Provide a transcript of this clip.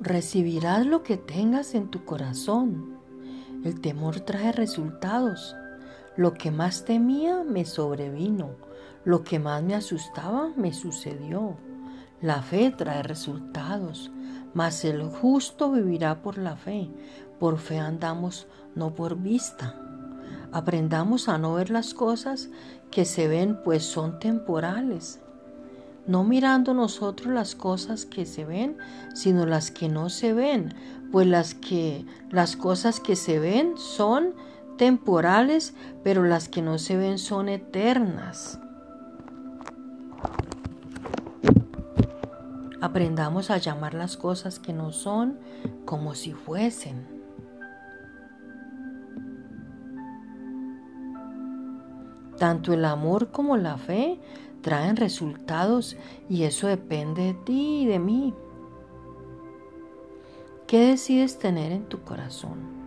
Recibirás lo que tengas en tu corazón. El temor trae resultados. Lo que más temía me sobrevino. Lo que más me asustaba me sucedió. La fe trae resultados, mas el justo vivirá por la fe. Por fe andamos, no por vista. Aprendamos a no ver las cosas que se ven, pues son temporales no mirando nosotros las cosas que se ven, sino las que no se ven, pues las que las cosas que se ven son temporales, pero las que no se ven son eternas. Aprendamos a llamar las cosas que no son como si fuesen. Tanto el amor como la fe traen resultados y eso depende de ti y de mí. ¿Qué decides tener en tu corazón?